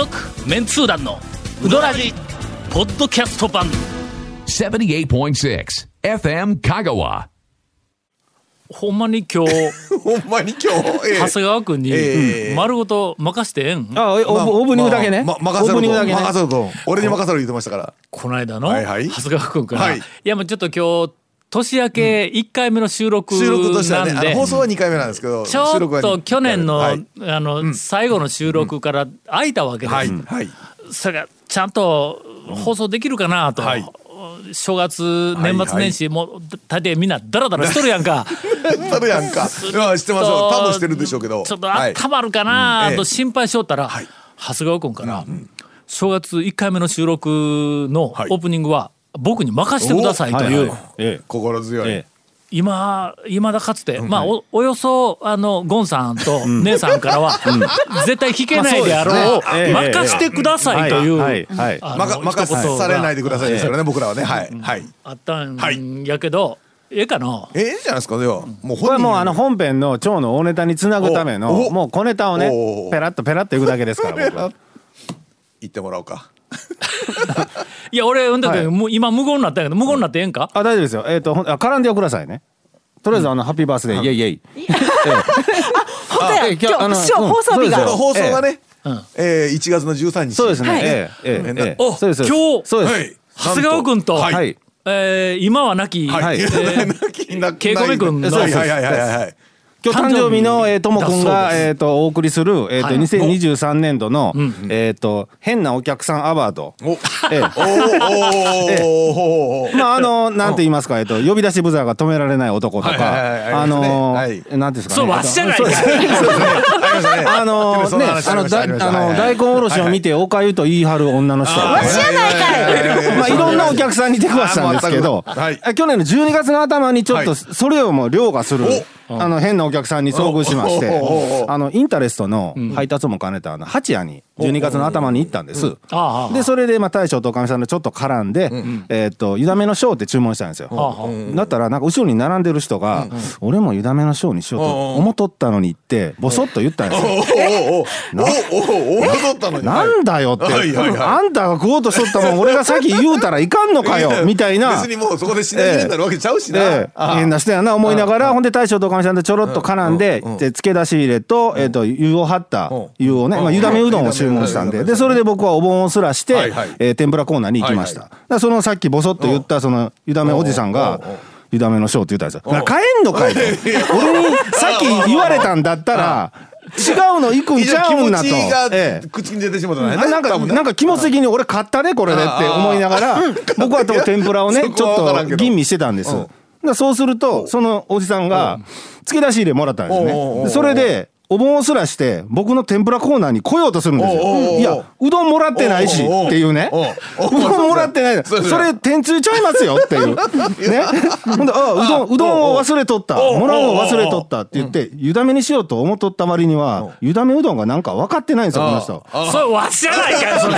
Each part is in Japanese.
続メンツー団のウドラジポッドキャスト版。78.6 FM Kagawa. ほんまに今日 ほんまに今日、ええ。長谷川君にええ。丸ごと任してええん？あオープオープニングだけね、まま任せオープニングだけね。任せろと。俺に任せろ言ってましたから。この間のはいはい。長谷川君から、はい。い、やもうちょっと今日年明け1回目の収録収録としてはね放送は2回目なんですけどちょっと去年の,、はい。あの最後の収録から空いたわけです、はい。はい。それがちゃんと放送できるかなと、はい。正月年末年始、もう大抵みんなダラダラしとるやんか。たるやんか。いや知ってますよ。多分してるでしょうけど。ちょっとはい温まるかなと心配しとったら、はい。長谷川君から、正月1回目の収録のオはい。ープニングは僕に任せてくださいという、はいはい。え心強い、ええ。今今だかつて、まあおおよそあのゴンさんと姉さんからは、絶対弾けないであろう、ね。ええ任してくださいという、はいはいはいあのまか任一言が。されないでくださいですからね僕らはね。はいはい。あったんはいやけど、ええかな？ええじゃないですかでは。もうこれはもうあの本本編の蝶の大ネタにつなぐためのもう小ネタをねおペラッとペラッといくだけですから僕は。言ってもらおうか いや俺もう今無言になったけど無言になってええんか、あ大丈夫ですよ。えっ、とほんあ絡んでくださいね。とりあえずあのハッピーバースデーイエイイエイ。本当や。え今日あの師匠うん放送日が。そうですよ。放送がねうんえー1月の13日そうですね、はい。ええええええ。おそうです今日そうです、はい。長谷川君と、はい。はいえー今は亡き、はい。えー泣き泣き。ケイコメ君の。はいはいはいはいはい今日誕生日のえーともくんがえーとお送りするえーとはい。2023年度のえーと変なお客さんアワード。お。ええ。まああのなんて言いますかえっと呼び出しブザーが止められない男とかあのなんですかそうねわしじゃなです。あのねあのだあの大根おろしを見ておかゆと言い張る女の人。わしやないかい。まあいろんなお客さんに出くわしたんですけど去年の12月の頭にちょっとはい。それをもう凌駕するあの変なお客さんに遭遇しましておあのインタレストの配達も兼ねたあの八谷に12月の頭に行ったんです。でそれでまあ大将とおかみさんでちょっと絡んでえーっと「湯だめのショー」って注文したんですよ。だったらなんか後ろに並んでる人が「俺も湯だめのショーにしようと思っとったのに」ってボソッと言ったんですよ。な？んだよって、あんたが食おうとしとったもん俺が先言うたらいかんのかよ みたいな。別にもうそこで死ねになるわけちゃうしな。変な人やな思いながらほんで大将とおかみさんでちょろっと絡んでで漬け出し入れとえっと湯を張ったうん。湯をねまあ湯だめうどんを注文したんで。でそれで僕はお盆をすらしてえー天ぷらコーナーに行きました。そのさっきボソッと言ったその湯だめおじさんがうん。うん。湯だめのショーって言ったんですよ。帰んのかいと。俺にさっき言われたんだったら違うの行くんちゃうんなと。口に出てしまったね。あなんかなんか気持ち的に俺買ったねこれでって思いながら僕はと天ぷらをね そちょっと吟味してたんです。そうするとそのおじさんが漬け出し入れもらったんですね。でそれでお盆をすらして僕の天ぷらコーナーに来ようとするんですよ。いやうどんもらってないしっていうね。おうおう。うどんもらってない。それ天ついちゃいますよっていう。ね。ほんであうどんうどんを忘れとった。もらうのを忘れとったって言って湯だめにしようと思っとった割には湯だめうどんがなんか分かってないんですよこの人。それわしじゃないかよそれ。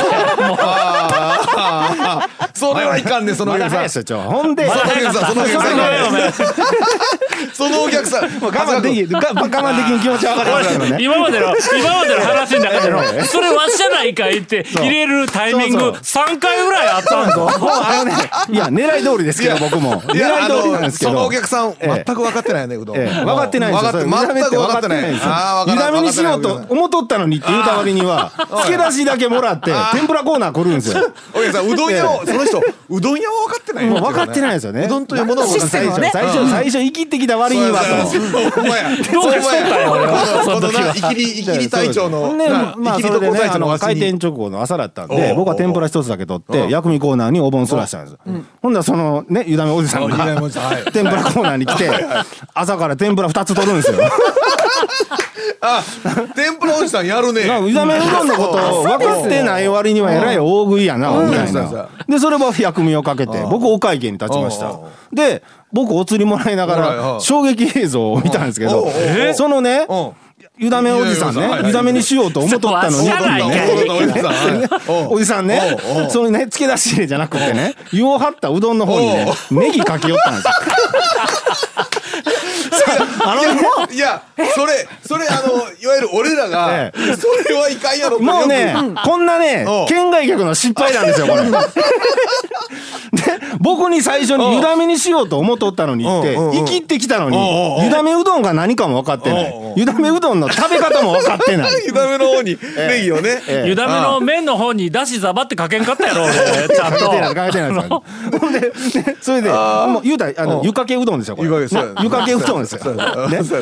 それはいかんねそのお客さほんでそのお客さん。そのお客さんそのお客さん我慢できが我慢できん。気持ちは分かりますけどね。今までの今までの話の中でのそれわしじゃないかいって入れるタイミングそう3回ぐらいあったん。ぞあのね、いや狙い通りですけど僕も狙い通りなんですけど。そのお客さん。全く分かってないねうどん。分かってないですよ。分かって全く分かってないんですよあー分か湯だめにしようと思っとったのにって言うた割には漬け出しだけもらって天ぷらコーナー来るんですよ。お客さんうどん。屋をその人うどん。屋は分かってないもう分かってないですよね。うどん。というものを最初最初生きてきた割にはと。ほんまや。どうかしたよ俺はそそのの時はなイキリイキリ隊長のねなまあそれでねあのの開店直後の朝だったんで僕は天ぷら一つだけ取って薬味コーナーにお盆すらしたんですほんならそのね湯だめおじさんが天ぷらコーナーに来て朝から天ぷら二つ取るんですよ。あ天ぷらおじさんやるね。なんか湯だめうどんのことを分かってない割にはえらい大食いやなみたいな。でそれは薬味をかけて僕お会計に立ちました。で僕お釣りもらいながら衝撃映像を見たんですけどそのねうん湯だめおじさんね。いやいやはいはい。湯だめにしようと思っとったのに。おじさんねそのね漬け出し入れじゃなくてね湯を張ったうどんの方にねネギかけよったんですよあのねいやそれそれあのいわゆる俺らがえそれはいかんやろもうねこんなね県外客の失敗なんですよこれ。で僕に最初に湯だめにしようと思っとったのにって生きってきたのに湯だめうどんが何かも分かってないう湯だめうどんの食べ方も分かってない。湯だめの方にネギをね。ええ。湯だめの麺の方にだしざばってかけんかったやろ俺。ちゃんと。かけてないそれでもう言うたらあの湯かけうどんですよこれ。湯かけそうや。な湯かけうどんですよ、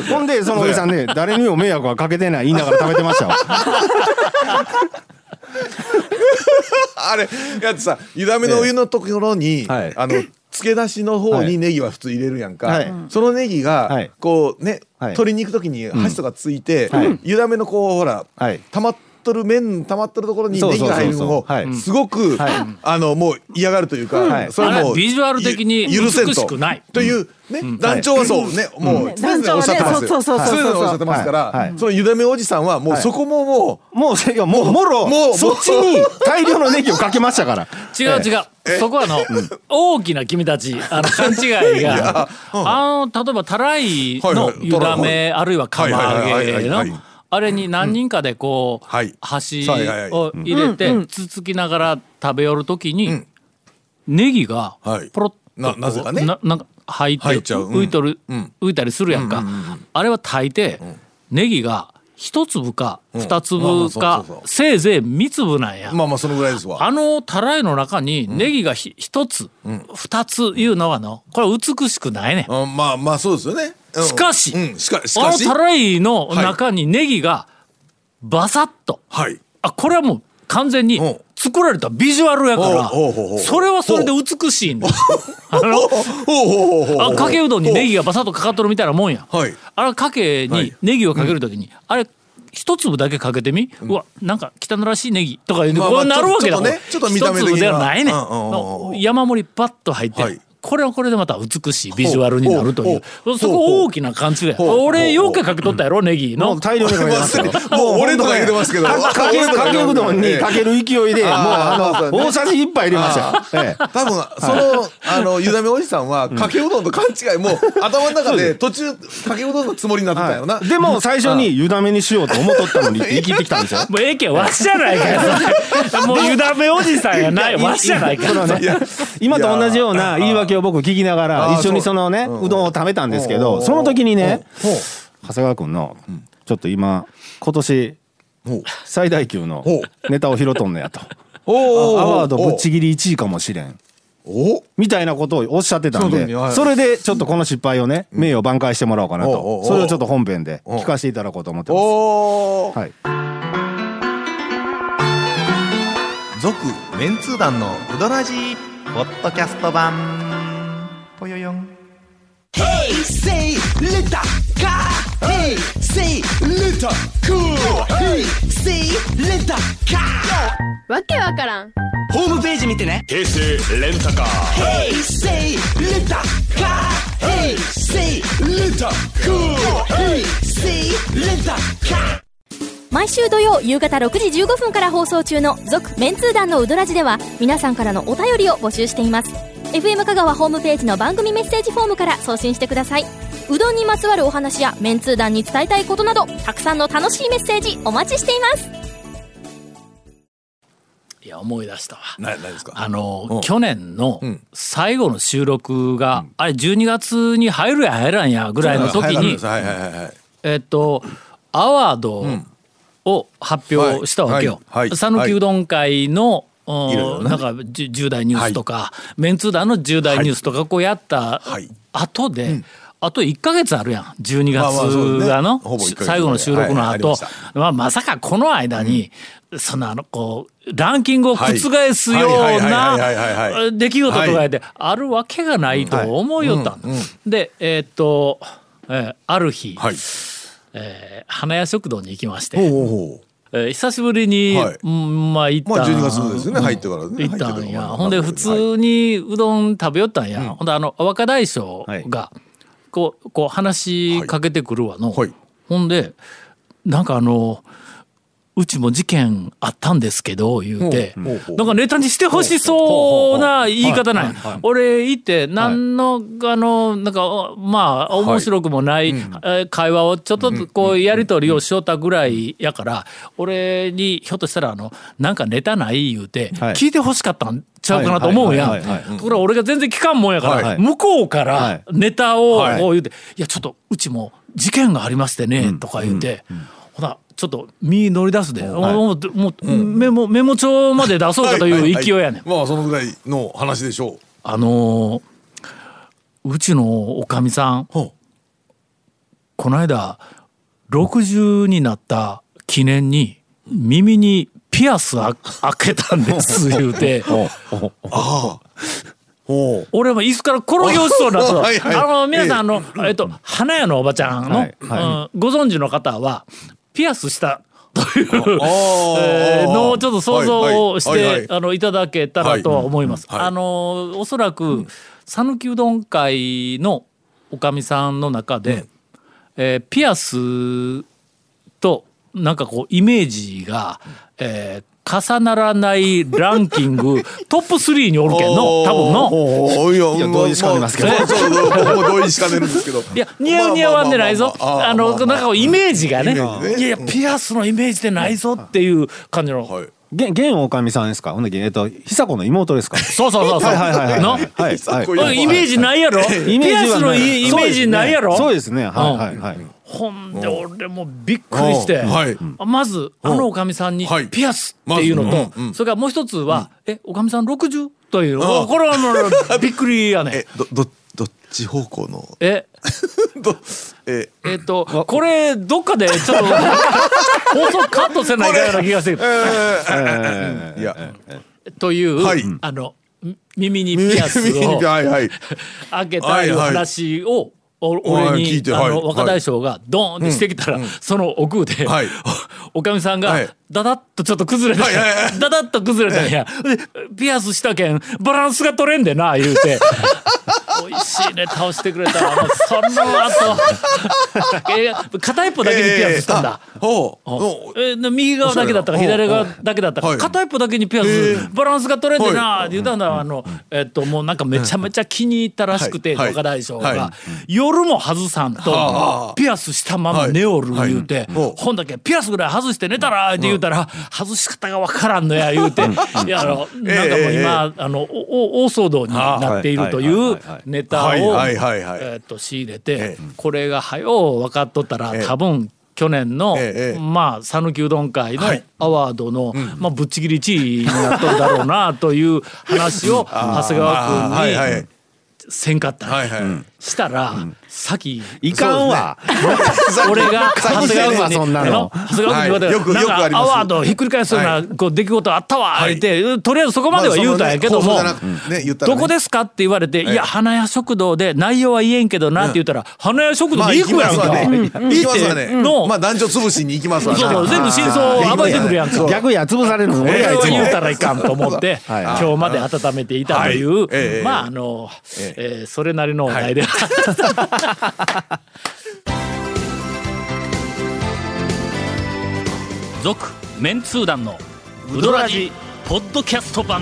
ほんでそのおじさんね誰にも迷惑はかけてない言いながら食べてましたわ。あれやってさ湯だめのお湯のところに、はい。あの漬け出しの方はい。にネギは普通入れるやんか、はい。そのネギが、はい。こうね、はい。取りに行く時に箸とかついて、はい。湯だめのこうほら、はい。溜まっとる麺溜まっとるところにネギそうそうそう。そうが入るのをはい。すごく、はい。あのもう嫌がるというか、はい。それもビジュアル的にゆ許せんと。美しくない。というね、団長はそうね、もう常々おっしゃってますよ。団長はねそうそうそうそう常々おっしゃってますから、はい。はい。その湯だめおじさんはもうそこももう、もうもうもろもうそっちに大量のネギをかけましたから。違う違う、そこはあの、大きな君たちあの勘違いが あの例えばたらいのはいはい。湯だめあるいは釜揚げのはいはいはいあれに何人かでこう、はい。箸を入れてつつきながら食べよるときに、ネギがはい。ポロッとななぜかね。ななんか入って浮いとる、うん。浮いたりするやんか、あれは大抵、ネギが一粒か二粒かせいぜい三粒なんや。まあまあそのぐらいですわ。あのたらいの中にネギがひ一つ、二ついうのはのこれは美しくないね。うん。まあまあそうですよね。うん。しかしうん、しかしあのたらいの中にネギがバサッと、はい。あこれはもう完全にうん。作られたビジュアルやからそれはそれで美しいんだ。あかけうどんにネギがバサッとかかっとるみたいなもんや。はい。あれかけにはい。ネギをかけるときに、あれ一粒だけかけてみ、うわなんか汚らしいネギとか言うてまあまあこうなるわけだちょっとねちょっと見た目的には一粒ではないね、うんうんうんうん。山盛りパッと入って、はいこれはこれでまた美しいビジュアルになるというそこ大きな勘違い俺よくかけとったやろネギのもう大量にかけてますよもう俺とか言ってますけど。かかけかけうどんにかける勢いでもうあの大さじ一杯入れました多分そのあのゆだめおじさんはかけうどんと勘違いもう頭の中で途中かけうどんのつもりになってたよな。でも最初に湯だめにしようと思っとったのにって言い切ってきたんですよ。もうええけんわしじゃないかもうゆだめおじさんやないわしじゃないか今と同じような言い訳を僕聞きながあらー一緒にそのねうどんを食べたん。ですけどその時にね長谷川君のちょっと今今年最大級のほネタを拾っとんのやと。おアワードぶっちぎり1位かもしれん。おみたいなことをおっしゃってたんでそれでちょっとこの失敗をね名誉挽回してもらおうかなと。それをちょっと本編で聞かせていただこうと思ってます。おはい。続メンツー団のウドラジーポッドキャスト版 Hey, say, Luta, ka. Hey, say, Luta, わけわからん。ホームページ見てね。平成レタカー。平成レタカー。平成レンタカー。平成レタカ。毎週土曜夕方6時15分から放送中の続メンツー団のウドラジでは皆さんからのお便りを募集しています。FM 香川ホームページの番組メッセージフォームから送信してください。うどんにまつわるお話やメンツー団に伝えたいことなどたくさんの楽しいメッセージお待ちしています。いや思い出したわ。な何ですか？あの、うん。去年のん。最後の収録が、あれ12月に入るや入らんやぐらいの時に、はいはいはいはい。えっとアワードを発表したわけよ。はい。はい。讃岐、うどん会の、うんいろいろねなんか重大ニュースとか、メンツー団の重大ニュースとかこうやったはい。後で、あと1か月あるやん。12まあまあそうね。月がの、最後の収録のはいはまあ、まさかこの間に、そのあのこうランキングを覆すようはい。はい。はい。はい。はい。はい。はない。出来事とかであるわけがないと思いよったん。だ、でえーっと、えーある日、はい。えー花屋食堂に行きまして。えー久しぶりに、はい。うんまあ行った、まあ12月ですよね入ってからね。行ったんや。ほんで普通にうどん食べよったんや、ほんであの若大将がこうこう話しかけてくるわの、はい。ほんでなんかあのうちも事件あったんですけど言うて。なんかネタにしてほしそうな言い方なんや。俺行って何のあのなんかまあ面白くもないえー会話をちょっとこうやり取りをしよったぐらいやから俺にひょっとしたらあのなんかネタない言うてはい。聞いてほしかったんちゃうかなと思うん。やはいはいはいはいところが俺が全然聞かんもんやからはい向こうかはらい。ネタをはい。こう言うて「いやちょっとうちも事件がありましてね」とか言うてほなちょっと身乗り出すで。もうもうメモメモ帳まで出そうかという勢いやねん。まあそのぐらいの話でしょう。あのーうちのおかみさんほこの間60になった記念に耳にピアスあ開けたんです 言うて。ほう俺も椅子から転げ落ちそうになった。のはいはい。あの皆さんあの、えっと花屋のおばちゃんの、はいはうんご存知の方はピアスした。というあえーのをちょっと想像をしはいはいはいはい。てあのいただけたらとは思います。はいはいあのおそらく讃岐うどん会のおかみさんの中で、えーピアスとなんかこうイメージが、えー重ならないランキング トップ3におるけんの多分の。いやいや同意しかねますけど。同意しかねるんですけど。いや似合う似合わんでないぞ。まあのなんかイメージがね。いやいやピアスのイメージでないぞっていう感じの。はいげ現おかみさんですか？ほんでえっと久子の妹ですか？そうそうそうそう。はいはいはいはいの？はいはい。イメージないやろ？イメピアスのージはないイイメージないやろ？そうですね。はいはいはい。ほんで俺もびっくりして、う。んはい。まずあのおかみさんにはい。ピアスっていうのと、まずうんうん。それからもう一つは、えおかみさん 60? という、おこれはもうびっくりやねどどどっち方向の？え？どえ？えっとこれどっかでちょっと放送カットせないような気がする。いや。という、はい。あのみ耳にピアスを はいはい。開けたいう話を、お俺はいに、あの若大将がドーンってしてきたら、その奥で、はい。お おかみさんがはい。ダダッとちょっと崩れて、はいはいはい。ダダッと崩れたんや、でピアスしたけんバランスが取れんでな言うて美味しいね。倒してくれたもうその後。え片一方だけにピアスしたんだ。えー右側だけだったか左側だけだったか。はい。片一方だけにピアス。バランスが取れんでなって言ったんだ。あのえっともうなんかめちゃめちゃ気に入ったらしくてはい。若大将はが夜も外さんとはあピアスしたまま寝おるはい言うてはい。ほんだけピアスぐらい外して寝たらって言うたら外し方がわからんのや言うて。いやあのなんかもう今あの大騒動になっているといはい。うネタをえー、と仕入れて、ええ。これが早う分かっとったら、ええ。多分去年の、ええまあ讃岐うどん会のはい。アワードの、まあ、ぶっちぎり1位になっとるだろうなという話を長谷川君にいせんかったんや。はいはいしたら、さっきいかんわ。俺が長谷川君にそんなの。あの長谷川君に言われよくなんアワードをひっくり返すような、はい。こう出来事あったわ、はい。言ってとりあえずそこまでは言うたんやけども。どねこですかって言われて、い。や花屋食堂で内容は言えんけどなって言ったら、花屋食堂まあで行くやんか、行きますわね。行きますわね。のまあ男女潰しに行きますわね全部真相を暴いてくるやんか。逆や潰されるの俺やいつもは言うたらいかんと思って、はい。今日まで温めていたという、まああの、ええ。ーそれなりのお題で、続メンツー団のウドラジポッドキャスト版。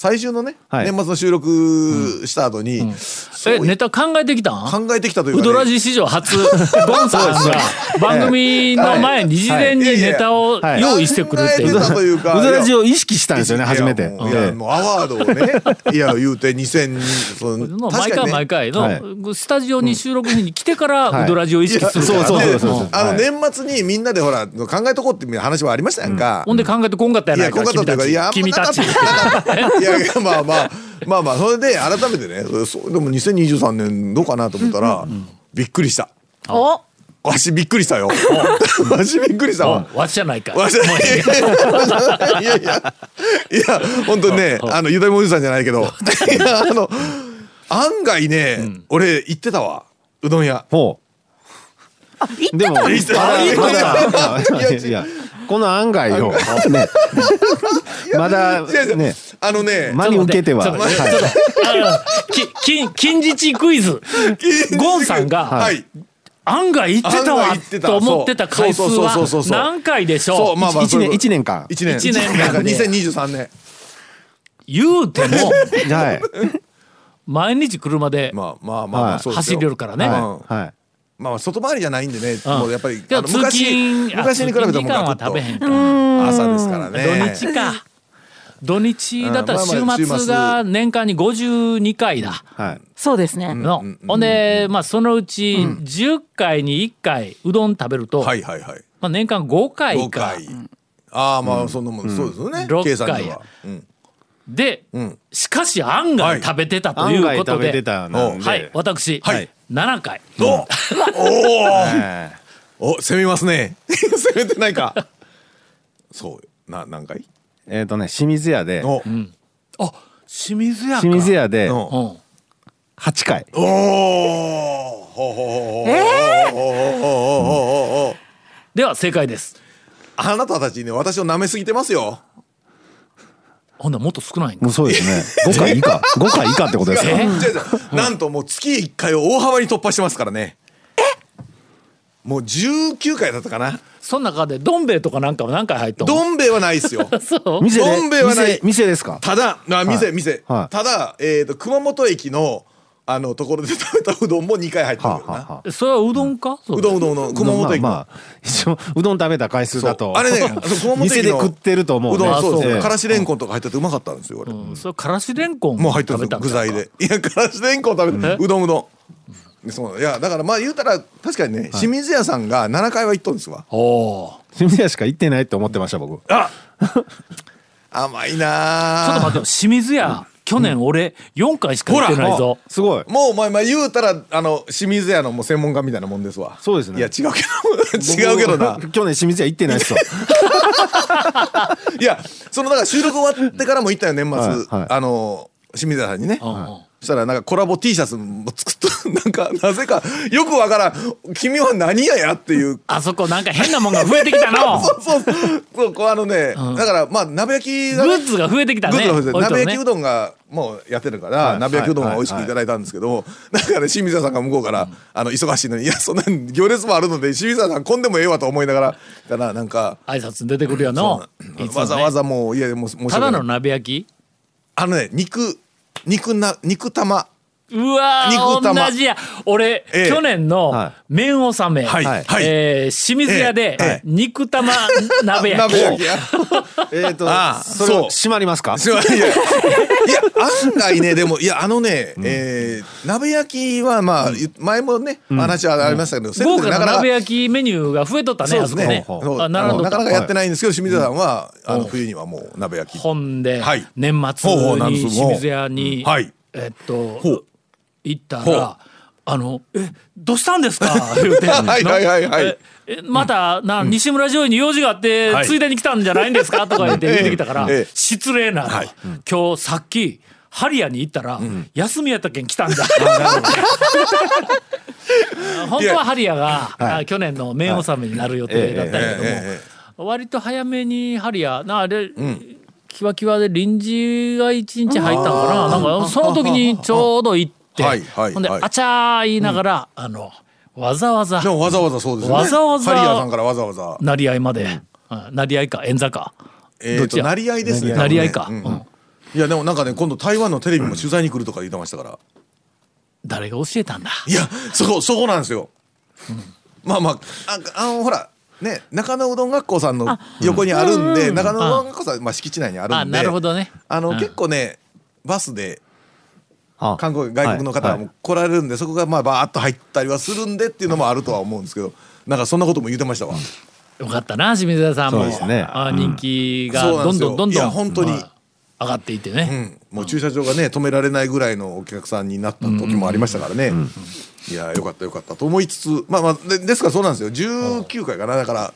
最終のね、はい。年末の収録した後に、そうえネタ考えてきたん？考えてきたというか、ウドラジ史上初 ゴンさんが番組の前に事前にネタをはい。用意してくるっていう。というかウドラジを意識したんですよね初めて。いやもうアワードをねいや言うて2000そのの毎回毎回の、はい。スタジオに収録日に来てからはい。ウドラジを意識するから、そうそうそうそう。であのはい。年末にみんなでほら考えとこうっていう話はありましたやんか、ほんで考えてこんかったやないか君たち。君たちいやいやまあまあまあまあそれで改めてねそうでも2023年どうかなと思ったらびっくりした。お。わしびっくりしたよ。わしびっくりしたわ。わしじゃないかわしいやいやいやいや本当にねあのゆだみおじさんじゃないけど いやあの案外ね、俺行ってたわ。うどん屋。ほあ行ってうでもた。んですかいやこの案外をね。まだね。あのね真に受けては。ちょっとはい。待ってちょっとあのき金金日クイズ。ゴンさんがはい。案外言ってたわ言ってた。と思ってた回数そうそうそうそうそうは何回でしょう？そうまあまあ一年一年間。一年。一年間で。2023年言うても はい。毎日車でまあまあまあ走りよ。るからね、うん。はいはいまあ外回りじゃないんでね、ん。もうやっぱり昔勤昔に比べたらもう朝ですからね。土日か。土日だったら週末末。が年間に52回だ。はい。そうですね。の、ほんで、まあ、そのうち10回に1回うどん食べると、はいはいはい。まあ、年間5回5か回。ああまあそんなもん。そうですよね。六計算回では。うん。で、ん。しかし案外食べてたとい案うことで、外食べてたなんで。はい。私、はい7回。おおえお攻めますね。攻めてないか。そうな何回？ーえっとね清水屋で。お。あ清水屋か。清水屋でうん。うん。8回。おおええほうほうほうほうほうでは正解です。あなたたちね私を舐めすぎてますよほんならもっと少ないんか。もうそうですね。5回以下。5回以下ってことですかなんともう月1回を大幅に突破してますからね。もう19回だったかな。その中でどん兵衛とかなんかは何回入ったの？どん兵衛はないですよ。そう。店で？どん兵衛はない。店店ですか？ただあ店、はい。店、はい。ただ、えー、と熊本駅のあのところで食べたうどんも2回入ってるよな、はあはあはあ。それはうどんか、うどんうどんうどん熊本駅の、まあまあ一応うどん食べた回数だと。あれね熊本駅の店で食ってると思うね。うどんそう。ですあそう。からしれんこんとか入っててうまかったんですよ俺、うん。それからしれんこんもう入ってる具材で。いやからしれんこん食べえ？てうどんうどん。そう。いやだからまあ言うたら確かにね、清水屋さんが7回は行っとんですわ。おお清水屋しか行ってないって思ってました僕。甘いなちょっと待ってよ清水屋去年俺4回しか行ってないぞ。すごい。もうお前まあ言うたらあの清水屋のもう専門家みたいなもんですわ。そうですね。いや違うけど 違うけどな。僕去年清水屋行ってないっすわ。いやそのだから収録終わってからも行ったよ年末、はいはい。あの清水屋さんにね、うんうんそしたらなんかコラボ T シャツも作っと なんかなぜかよくわからん「君は何屋や?」っていう。あそこなんか変なもんが増えてきたの。そうそうそう。こうあのね、だからまあ鍋焼きグッズが増えてきたね。グッズが鍋焼きうどんがもうやってるから、はい。鍋焼きうどんが美味しくいただいたんですけど、なんかね清水屋さんが向こうから、あの忙しいのに「いやそんな行列もあるので清水屋さん混んでもええわ」と思いながらだからなんか挨拶に出てくるよのね。わざわざもういやもうただの鍋焼き？あのね肉肉な肉玉。うわ肉ー玉。同じや。俺、ええ。去年のは麺納め、はい。はい。えー清水屋で、ええ。ええ肉玉 鍋焼き。鍋焼きや。えっとああそれそう。閉まりますか？すいやいや案外ねでもいやあのね、えー鍋焼きはまあ、前もね話はありましたけど、セル豪華な鍋焼きメニューが増えとったねそうですね。あそこね。あなかなかやってないんですけど清水屋さんは、あのう。ん冬にはもう鍋焼き。ほんで、はい。年末に清水屋に、はい。えっと行ったら「あのえどうしたんですか?」言うて。はいはいはい。はいええまたな、西村女優に用事があって、はい。ついでに来たんじゃないんですか?」とか言って言ってきたから、ええ。ええ失礼な、はい。今日さっきハリアに行ったら、休みやったけん来たんだ。本当はハリアが、あ去年の麺納めになる予定だったけども、割と早めにハリアなあれ、キワキワで臨時が一日入ったのかな？なんかその時にちょうど行って、はいはいはい。ほんであちゃー言いながら、あのわざわざわざわざそうですよね。わざわざハリアーさんからわざわざ。成り合いまで、うん。成り合いか演座か。えー、どっちや？と成り合いですね成り合いか、多分ね。うん。いやでもなんかね今度台湾のテレビも取材に来るとか言ってましたから。誰が教えたんだ？いやそこそこなんですよ、まあまあああのほらね中野うどん学校さんの横にあるんで、中野うどん学校さん、まあ、敷地内にあるんで。あなるほどね。あの、うん。結構ねバスであ韓国外国の方も来られるんで、そこがまあバーッと入ったりはするんでっていうのもあるとは思うんですけどなんかそんなことも言ってましたわ。よかったな清水屋さんも。そうですね。あ人気がどんどんどんどんいや本当に。はい上がっていてうね、ん、もう駐車場がね止められないぐらいのお客さんになった時もありましたからね、いやよかったよかったと思いつつまあまあでですからそうなんですよ。19回かなだから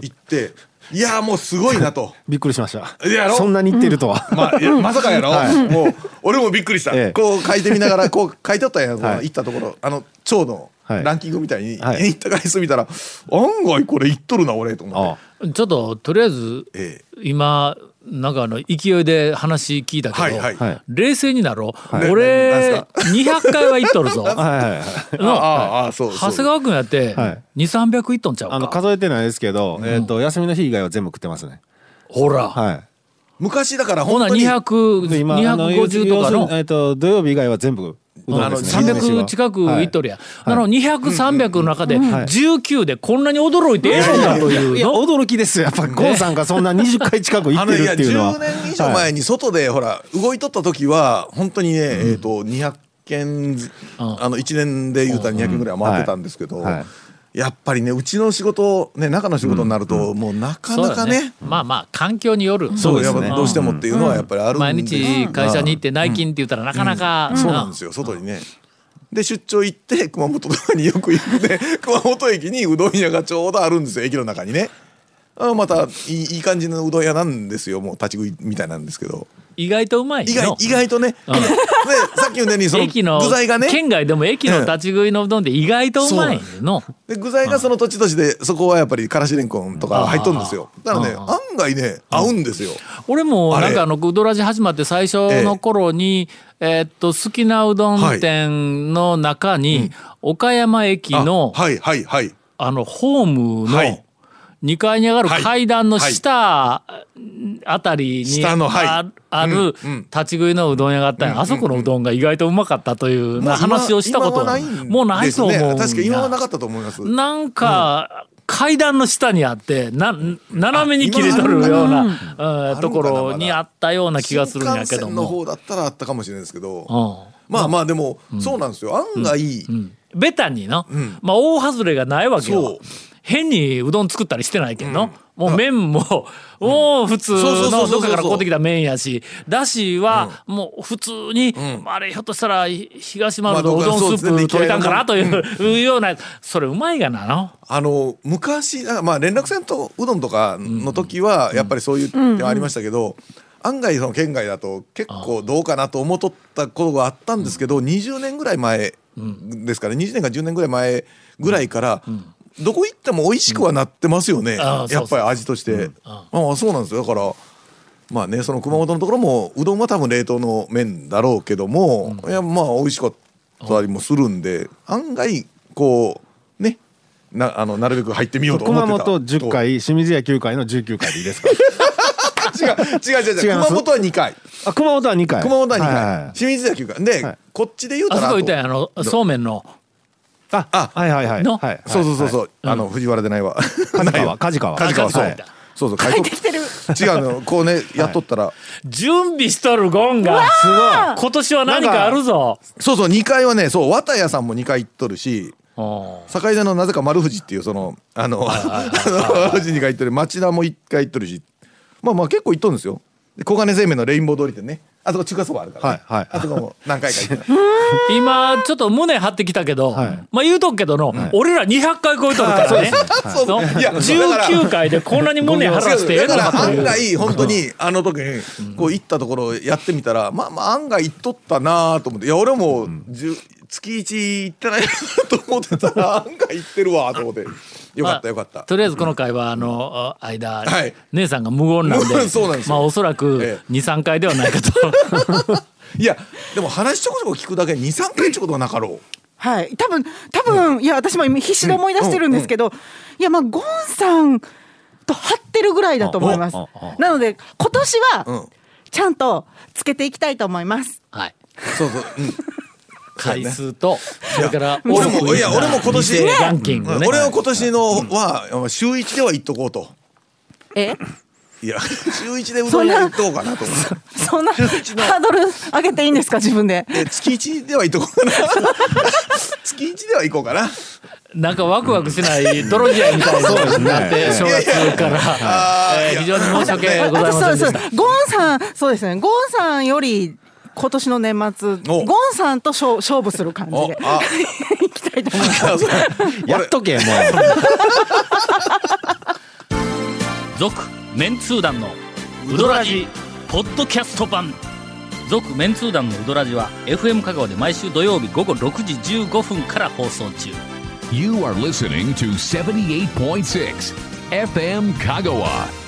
行っていやもうすごいなと。びっくりしました。いやろ？そんなに言ってるとは、まあ、いやまさかやろ、もう俺もびっくりした、ええ。こう書いてみながらこう 書いてあったんや、はい。行ったところあの蝶のはい。ランキングみたいに、はい。行った回数見たら案外これ行っとるな俺と思あって。ちょっととりあえずええ。今なんかあの勢いで話聞いたけど、はいはい。はい。冷静になろう、い。俺な200回は行っとるぞ。はいはいはい。ああああそうそう。長谷川君やってはい。2300いっとんちゃうか、あの数えてないですけど、えっ、と休みの日以外は全部食ってますね。ほら、はい。昔だからほな本当に200で今あの250とかの？えっ、と土曜日以外は全部うどんですね。300近くいっとるやん、あの200300の中ではい。19でこんなに驚いてええのかというい驚きですよ。やっぱゴンさんがそんな20回近く行ってるっていうのは。10年以上前に外でほら動いとった時は本当にね、えっ、と200件あの1年で言うたら200件ぐらいは回ってたんですけど、はい。はいやっぱりねうちの仕事ね中の仕事になると、もうなかなかね。まあまあ環境による。そうですね。やっぱどうしてもっていうのはやっぱりあるんで、毎日会社に行って内勤って言ったらなかなか、そうなんですよ。外にね。で出張行って熊本とかによく行くで 熊本駅にうどん屋がちょうどあるんですよ。駅の中にね。あまたいいいい感じのうどん屋なんですよ。もう立ち食いみたいなんですけど意外とうまい意外の意外とね、でさっき言ったようにその駅の具材がね。県外でも駅の立ち食いのうどんって意外とうまいの。で具材がその土地土地でそこはやっぱりからしれんこんとか入っとるんですよ。だからねあ案外ね合うんですよ。俺もなんかあのうどらじ始まって最初の頃に、えーっと好きなうどん店の中に、岡山駅あのはいはいはい。あのホームのはい2階に上がるはい。階段の下あたりにあある立ち食いのうどん屋があったあそこのうどんが意外とうまかったというな話をしたこともうないと思う確か今はなかったと思います。なんか、階段の下にあってな斜めに切れとるような、うんところにあったような気がするんやけど新幹線のも。方だったらあったかもしれないですけど、うん。まあまあでも、そうなんですよ。案外、うん。ベタにの、ん。まあ大外れがないわけよ。変にうどん作ったりしてないけど、もう麺も、もう普通そうそうそうそうのどっかから買ってきた麺やしだしはもう普通に、ん。あれひょっとしたら東丸まあのうどんスープ取れたんかな？という, ようなそれうまいがな。の。あの昔あまあ連絡船とうどんとかの時はやっぱりそういう点はありましたけど、案外その県外だと結構どうかなと思っとったことがあったんですけど、20年ぐらい前ですから、20年か10年ぐらい前ぐらいから、どこ行っても美味しくはなってますよね、うやっぱり味として。ああそうなんですよ。だからまあねその熊本のところもうどんは多分冷凍の麺だろうけども、いやまあ美味しかったりもするんで案外こうねなあのなるべく入ってみようと思ってた。熊本10回清水屋9回の19回でいいですか？違う違う違う違う。熊本は2回。あ熊本は2回。熊本は2回、はいはい清水屋9回。で、はい。こっちで言うたらあそこ行ったやあのそうめんのああはいはいはい。の？はいとそうそうそうそう、はいあの藤原でないわ。梶川。梶川。梶川そう、はいそうそう書いてる。違うの。こうねやっとったら、準備しとるゴンが。すごい。今年は何かあるぞ。そうそう2回はねそう綿屋さんも2回行っとるしうん境田のなぜか丸藤っていうそのあのあの丸藤に回行ってる。町田も1回行っとるし。まあまあ結構行っとるんですよ。で小金製麺のレインボー通りってねあそこ中華そばあるから、ね。はいはい。あそこも。何回か行って 今ちょっと胸張ってきたけど、はい。まあ言うとくけどの、俺ら200回超えとるからね。そうのい。やだから。19回でこんなに胸張らせてええのだかという。案外本当にあの時にこう行ったところやってみたらまあまあ案外行っとったなと思って。いや俺もじゅ月一行ってないなと思ってたら案外行ってるわと思ってよかったよかった。とりあえずこの回はあのあ間、はい。姉さんが無言なんで そうなんですよ。まあおそらくえ23回ではないかと。いやでも話ちょこちょこ聞くだけに23回ってことはなかろう。はい、多分多分、いや私も今必死で思い出してるんですけど、いやまあゴンさんと張ってるぐらいだと思います。あああ。なので今年うん。はちゃんとつけていきたいと思います。はい。そうそう、うん回数とそれから俺もいや俺も今年店ランキングね俺は今年のは週一では行っとこうと。え？いや週一でうどん屋行っとこうかなと思ってそんなハードル上げていいんですか自分で？え月一では行っとこうかな。月一では行こうかな。なんかワクワクしない泥試合みたいになって正月から、えー非常に申し訳ございませんでした。そうです。ゴンさん、そうですね。ゴンさんより今年の年末、ゴンさんと勝勝負する感じで。あ。いきたいと思います。やっとけもう。続メンツー団のウドラジポッドキャスト版。続メンツー団のウドラジは FM 香川で毎週土曜日午後6時15分から放送中。You are listening to 78.6 FM Kagawa.